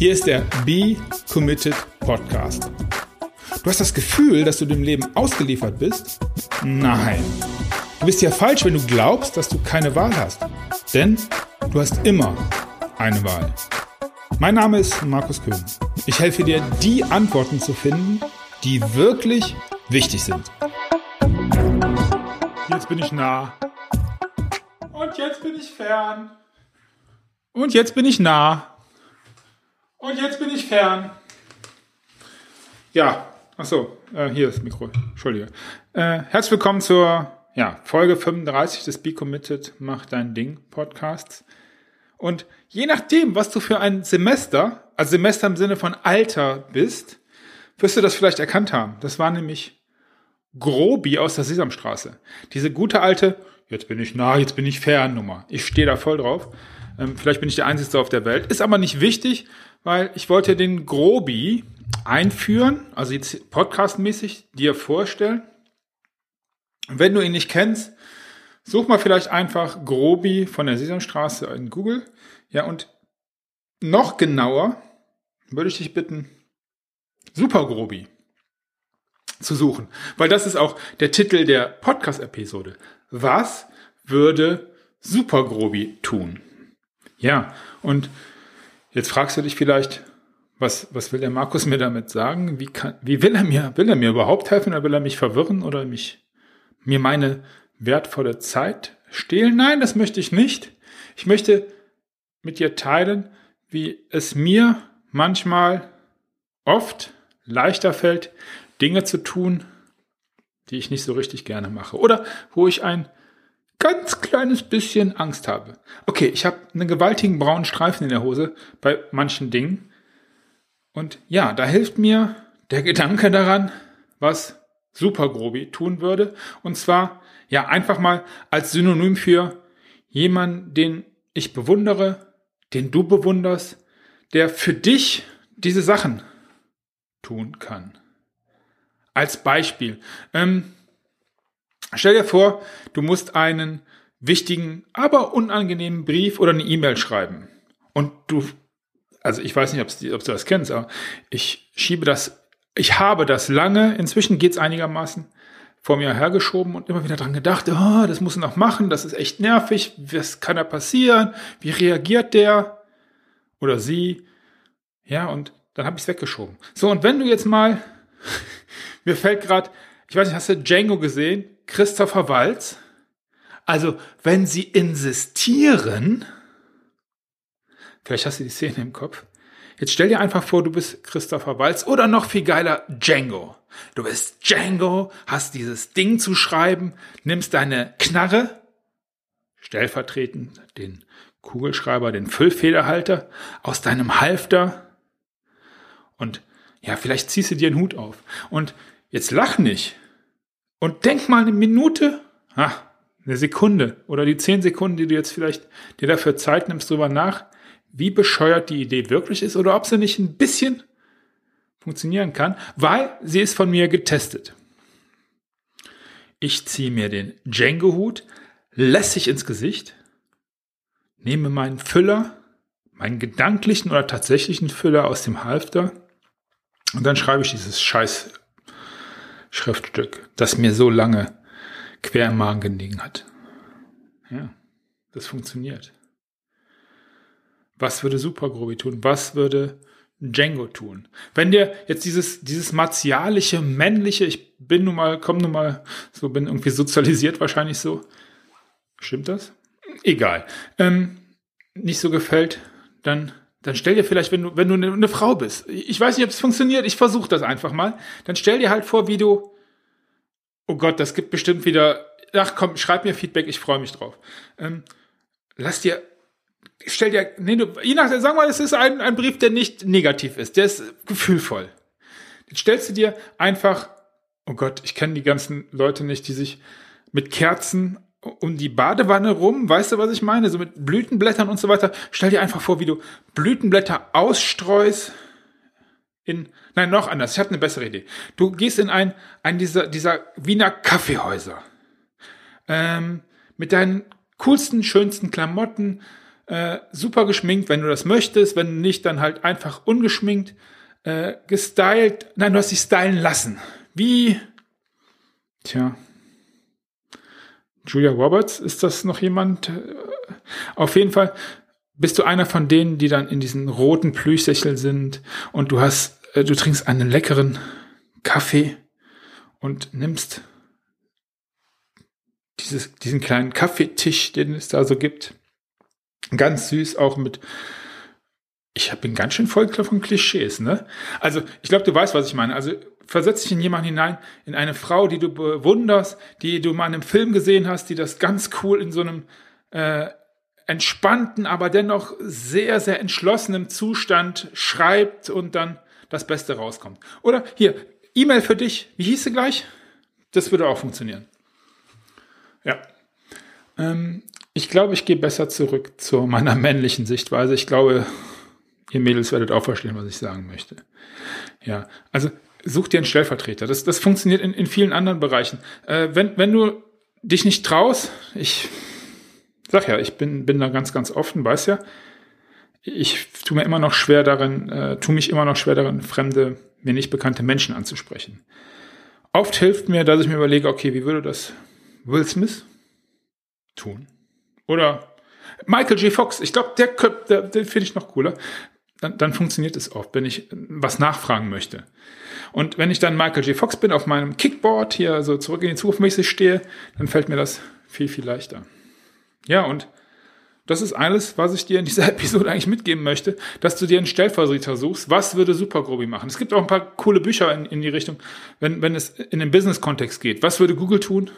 Hier ist der Be Committed Podcast. Du hast das Gefühl, dass du dem Leben ausgeliefert bist? Nein. Du bist ja falsch, wenn du glaubst, dass du keine Wahl hast. Denn du hast immer eine Wahl. Mein Name ist Markus Köhn. Ich helfe dir, die Antworten zu finden, die wirklich wichtig sind. Jetzt bin ich nah. Und jetzt bin ich fern. Und jetzt bin ich nah. Und jetzt bin ich fern. Ja, achso, äh, hier ist das Mikro. Entschuldige. Äh, herzlich willkommen zur ja, Folge 35 des Be Committed Mach Dein Ding Podcasts. Und je nachdem, was du für ein Semester, also Semester im Sinne von Alter bist, wirst du das vielleicht erkannt haben. Das war nämlich Grobi aus der Sesamstraße. Diese gute alte, jetzt bin ich nah, jetzt bin ich fern Nummer. Ich stehe da voll drauf. Ähm, vielleicht bin ich der Einzige auf der Welt. Ist aber nicht wichtig, weil ich wollte den Grobi einführen, also jetzt podcastmäßig dir vorstellen. Wenn du ihn nicht kennst, such mal vielleicht einfach Grobi von der Sesamstraße in Google. Ja, und noch genauer würde ich dich bitten, Super Grobi zu suchen. Weil das ist auch der Titel der Podcast-Episode. Was würde Super Grobi tun? Ja, und jetzt fragst du dich vielleicht, was, was will der Markus mir damit sagen? Wie, kann, wie will er mir, will er mir überhaupt helfen oder will er mich verwirren oder mich, mir meine wertvolle Zeit stehlen? Nein, das möchte ich nicht. Ich möchte mit dir teilen, wie es mir manchmal oft leichter fällt, Dinge zu tun, die ich nicht so richtig gerne mache. Oder wo ich ein ganz kleines bisschen Angst habe. Okay, ich habe einen gewaltigen braunen Streifen in der Hose bei manchen Dingen. Und ja, da hilft mir der Gedanke daran, was Supergrobi tun würde. Und zwar, ja, einfach mal als Synonym für jemanden, den ich bewundere, den du bewunderst, der für dich diese Sachen tun kann. Als Beispiel. Ähm, Stell dir vor, du musst einen wichtigen, aber unangenehmen Brief oder eine E-Mail schreiben. Und du, also ich weiß nicht, ob du das kennst, aber ich schiebe das, ich habe das lange, inzwischen geht's einigermaßen, vor mir hergeschoben und immer wieder dran gedacht, oh, das muss er noch machen, das ist echt nervig, was kann da passieren, wie reagiert der oder sie, ja, und dann habe ich es weggeschoben. So, und wenn du jetzt mal, mir fällt gerade, ich weiß nicht, hast du Django gesehen? Christopher Walz. Also, wenn sie insistieren, vielleicht hast du die Szene im Kopf. Jetzt stell dir einfach vor, du bist Christopher Walz oder noch viel geiler Django. Du bist Django, hast dieses Ding zu schreiben, nimmst deine Knarre, stellvertretend den Kugelschreiber, den Füllfederhalter aus deinem Halfter und ja, vielleicht ziehst du dir einen Hut auf. Und jetzt lach nicht, und denk mal eine Minute, ah, eine Sekunde oder die zehn Sekunden, die du jetzt vielleicht dir dafür Zeit nimmst, drüber nach, wie bescheuert die Idee wirklich ist oder ob sie nicht ein bisschen funktionieren kann, weil sie ist von mir getestet. Ich ziehe mir den Django-Hut lässig ins Gesicht, nehme meinen Füller, meinen gedanklichen oder tatsächlichen Füller aus dem Halfter und dann schreibe ich dieses scheiß Schriftstück, das mir so lange quer im Magen gelegen hat. Ja, das funktioniert. Was würde Supergrobi tun? Was würde Django tun? Wenn dir jetzt dieses, dieses martialische, männliche, ich bin nun mal, komm nun mal, so bin irgendwie sozialisiert wahrscheinlich so. Stimmt das? Egal. Ähm, nicht so gefällt, dann dann stell dir vielleicht, wenn du, wenn du eine, eine Frau bist, ich weiß nicht, ob es funktioniert, ich versuche das einfach mal, dann stell dir halt vor, wie du, oh Gott, das gibt bestimmt wieder, ach komm, schreib mir Feedback, ich freue mich drauf. Ähm, lass dir, stell dir, nee, du, je nach, sag mal, es ist ein, ein Brief, der nicht negativ ist, der ist gefühlvoll. Jetzt stellst du dir einfach, oh Gott, ich kenne die ganzen Leute nicht, die sich mit Kerzen um die Badewanne rum, weißt du, was ich meine? So mit Blütenblättern und so weiter. Stell dir einfach vor, wie du Blütenblätter ausstreust in, nein, noch anders. Ich habe eine bessere Idee. Du gehst in ein, ein dieser, dieser Wiener Kaffeehäuser. Ähm, mit deinen coolsten, schönsten Klamotten, äh, super geschminkt, wenn du das möchtest, wenn nicht, dann halt einfach ungeschminkt, äh, gestylt. Nein, du hast dich stylen lassen. Wie, tja, Julia Roberts, ist das noch jemand? Auf jeden Fall bist du einer von denen, die dann in diesen roten Plüschsächeln sind und du hast, äh, du trinkst einen leckeren Kaffee und nimmst dieses, diesen kleinen Kaffeetisch, den es da so gibt. Ganz süß, auch mit ich bin ganz schön voll von Klischees, ne? Also, ich glaube, du weißt, was ich meine. Also, versetz dich in jemanden hinein, in eine Frau, die du bewunderst, die du mal in einem Film gesehen hast, die das ganz cool in so einem äh, entspannten, aber dennoch sehr, sehr entschlossenen Zustand schreibt und dann das Beste rauskommt. Oder hier, E-Mail für dich, wie hieß sie gleich? Das würde auch funktionieren. Ja. Ähm, ich glaube, ich gehe besser zurück zu meiner männlichen Sichtweise. Ich glaube, ihr Mädels werdet auch verstehen, was ich sagen möchte. Ja, also such dir einen Stellvertreter. Das, das funktioniert in, in vielen anderen Bereichen. Äh, wenn, wenn du dich nicht traust, ich sag ja, ich bin, bin da ganz, ganz offen, weiß ja, ich tue mir immer noch schwer darin, äh, tue mich immer noch schwer darin, fremde, mir nicht bekannte Menschen anzusprechen. Oft hilft mir, dass ich mir überlege, okay, wie würde das Will Smith tun? Oder Michael J. Fox, ich glaube, der, der, den finde ich noch cooler dann, dann funktioniert es oft, wenn ich was nachfragen möchte. Und wenn ich dann Michael J. Fox bin, auf meinem Kickboard hier so zurück in die Zukunft mäßig stehe, dann fällt mir das viel, viel leichter. Ja, und das ist alles, was ich dir in dieser Episode eigentlich mitgeben möchte, dass du dir einen Stellvertreter suchst. Was würde Supergrobi machen? Es gibt auch ein paar coole Bücher in, in die Richtung, wenn, wenn es in den Business-Kontext geht. Was würde Google tun?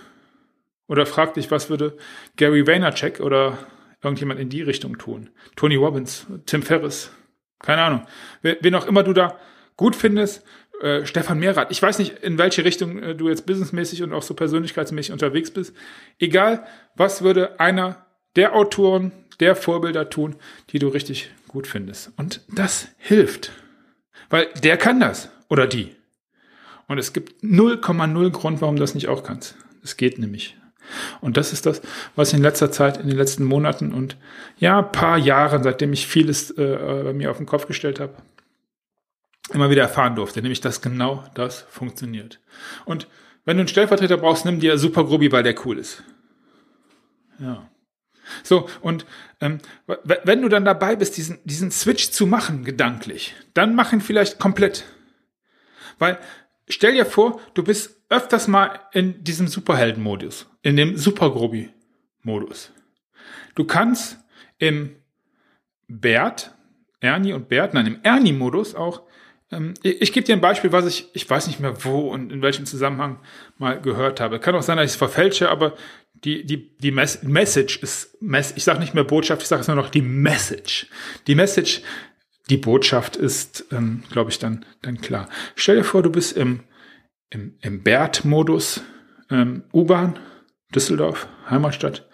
Oder frag dich, was würde Gary Vaynerchuk oder irgendjemand in die Richtung tun? Tony Robbins, Tim Ferriss, keine Ahnung. Wen auch immer du da gut findest, äh, Stefan Mehrath. Ich weiß nicht, in welche Richtung äh, du jetzt businessmäßig und auch so persönlichkeitsmäßig unterwegs bist. Egal, was würde einer der Autoren, der Vorbilder tun, die du richtig gut findest. Und das hilft. Weil der kann das. Oder die. Und es gibt 0,0 Grund, warum du das nicht auch kannst. Es geht nämlich. Und das ist das, was ich in letzter Zeit, in den letzten Monaten und ja, paar Jahren, seitdem ich vieles äh, bei mir auf den Kopf gestellt habe, immer wieder erfahren durfte, nämlich dass genau das funktioniert. Und wenn du einen Stellvertreter brauchst, nimm dir Super Grobi, weil der cool ist. Ja. So, und ähm, wenn du dann dabei bist, diesen, diesen Switch zu machen, gedanklich, dann mach ihn vielleicht komplett. Weil stell dir vor, du bist öfters mal in diesem Superhelden-Modus, in dem Supergrobi-Modus. Du kannst im Bert, Ernie und Bert, nein, im Ernie-Modus auch, ähm, ich, ich gebe dir ein Beispiel, was ich, ich weiß nicht mehr wo und in welchem Zusammenhang mal gehört habe. Kann auch sein, dass ich es verfälsche, aber die, die, die Mes Message ist, ich sage nicht mehr Botschaft, ich sage es nur noch die Message. Die Message, die Botschaft ist, ähm, glaube ich, dann, dann klar. Stell dir vor, du bist im im, im BERT-Modus ähm, U-Bahn, Düsseldorf, Heimatstadt.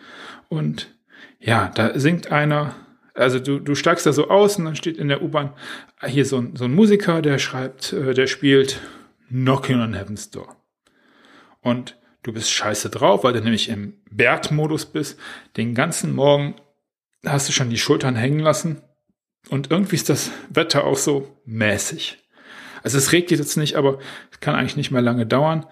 Und ja, da singt einer, also du, du steigst da so aus und dann steht in der U-Bahn hier so ein, so ein Musiker, der schreibt, äh, der spielt Knocking on Heaven's Door. Und du bist scheiße drauf, weil du nämlich im BERT-Modus bist. Den ganzen Morgen hast du schon die Schultern hängen lassen. Und irgendwie ist das Wetter auch so mäßig. Also es regnet jetzt nicht, aber es kann eigentlich nicht mehr lange dauern.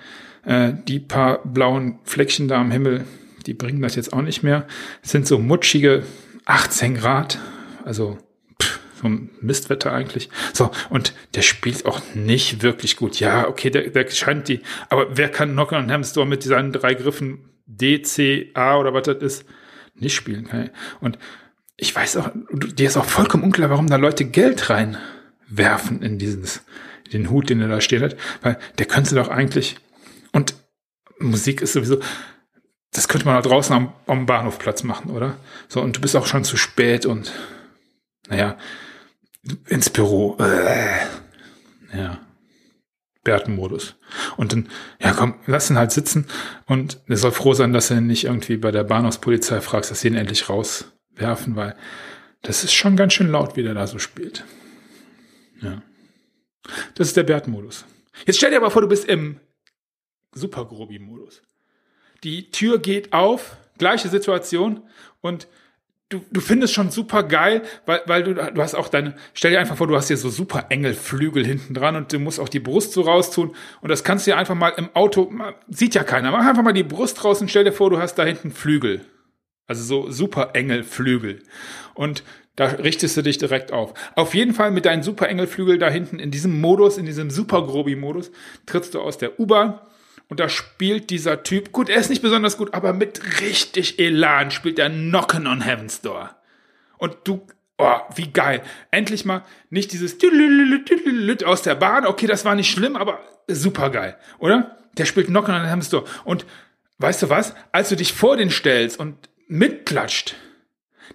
Äh, die paar blauen Fleckchen da am Himmel, die bringen das jetzt auch nicht mehr. Es sind so mutschige 18 Grad, also pff, so ein Mistwetter eigentlich. So, und der spielt auch nicht wirklich gut. Ja, okay, der, der scheint die, aber wer kann Knocker und Hamster mit seinen drei Griffen D, C, A oder was das ist, nicht spielen? Kann. Und ich weiß auch, dir ist auch vollkommen unklar, warum da Leute Geld reinwerfen in dieses, den Hut, den er da steht hat, weil der könnte doch eigentlich, und Musik ist sowieso, das könnte man da draußen am, am Bahnhofplatz machen, oder? So, und du bist auch schon zu spät und, naja, ins Büro, äh, ja, Bärtenmodus. Und dann, ja komm, lass ihn halt sitzen und er soll froh sein, dass er nicht irgendwie bei der Bahnhofspolizei fragst, dass sie ihn endlich rauswerfen, weil das ist schon ganz schön laut, wie der da so spielt. Das ist der Bert-Modus. Jetzt stell dir aber vor, du bist im Super-Grobi-Modus. Die Tür geht auf, gleiche Situation und du, du findest schon super geil, weil, weil du, du hast auch deine, stell dir einfach vor, du hast hier so super Engelflügel hinten dran und du musst auch die Brust so raustun und das kannst du dir einfach mal im Auto, sieht ja keiner, mach einfach mal die Brust raus und stell dir vor, du hast da hinten Flügel. Also so super Engelflügel. Und da richtest du dich direkt auf. Auf jeden Fall mit deinen super Engelflügel da hinten in diesem Modus, in diesem super Grobi Modus, trittst du aus der U-Bahn und da spielt dieser Typ, gut, er ist nicht besonders gut, aber mit richtig Elan spielt er Knockin' on Heaven's Door. Und du, oh, wie geil. Endlich mal nicht dieses aus der Bahn. Okay, das war nicht schlimm, aber super geil, oder? Der spielt Knockin' on Heaven's Door. Und weißt du was? Als du dich vor den stellst und mitklatscht,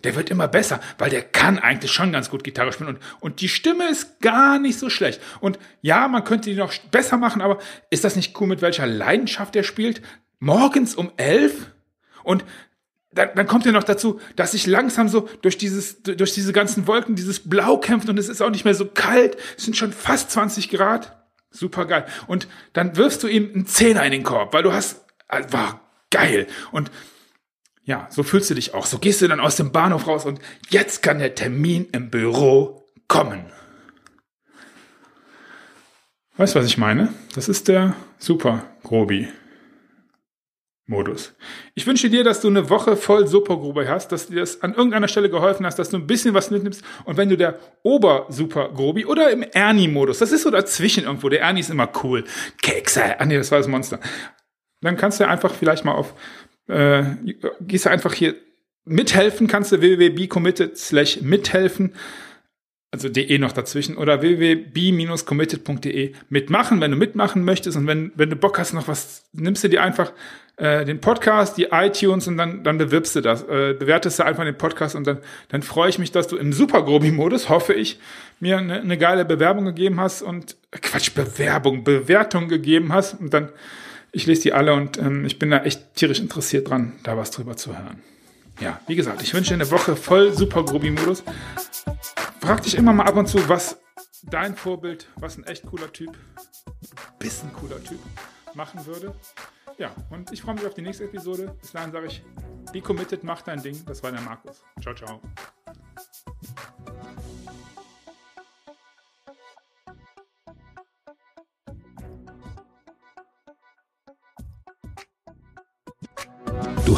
der wird immer besser, weil der kann eigentlich schon ganz gut Gitarre spielen und, und die Stimme ist gar nicht so schlecht. Und ja, man könnte die noch besser machen, aber ist das nicht cool, mit welcher Leidenschaft er spielt? Morgens um elf? Und dann, dann kommt ja noch dazu, dass sich langsam so durch dieses, durch diese ganzen Wolken dieses Blau kämpft und es ist auch nicht mehr so kalt. Es sind schon fast 20 Grad. Super geil. Und dann wirfst du ihm einen Zehner in den Korb, weil du hast, war geil. Und ja, so fühlst du dich auch. So gehst du dann aus dem Bahnhof raus und jetzt kann der Termin im Büro kommen. Weißt du, was ich meine? Das ist der Super Grobi Modus. Ich wünsche dir, dass du eine Woche voll Super Grobi hast, dass dir das an irgendeiner Stelle geholfen hast, dass du ein bisschen was mitnimmst. Und wenn du der Ober Super Grobi oder im Ernie Modus, das ist so dazwischen irgendwo, der Ernie ist immer cool. Kekse, ah nee, das war das Monster. Dann kannst du einfach vielleicht mal auf äh, gehst einfach hier mithelfen, kannst du www.becommitted slash mithelfen, also de noch dazwischen, oder www.b-committed.de mitmachen, wenn du mitmachen möchtest und wenn, wenn du Bock hast noch was, nimmst du dir einfach äh, den Podcast, die iTunes und dann, dann bewirbst du das, äh, bewertest du einfach den Podcast und dann, dann freue ich mich, dass du im Super-Grobi-Modus, hoffe ich, mir eine, eine geile Bewerbung gegeben hast und, Quatsch, Bewerbung, Bewertung gegeben hast und dann ich lese die alle und ähm, ich bin da echt tierisch interessiert dran, da was drüber zu hören. Ja, wie gesagt, ich wünsche dir eine Woche voll super Grobi-Modus. Frag dich immer mal ab und zu, was dein Vorbild, was ein echt cooler Typ, bisschen cooler Typ machen würde. Ja, und ich freue mich auf die nächste Episode. Bis dahin sage ich, be committed, mach dein Ding. Das war der Markus. Ciao, ciao.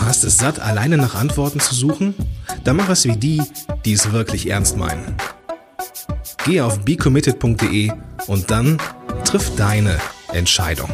Du hast es satt, alleine nach Antworten zu suchen? Dann mach es wie die, die es wirklich ernst meinen. Geh auf becommitted.de und dann triff deine Entscheidung.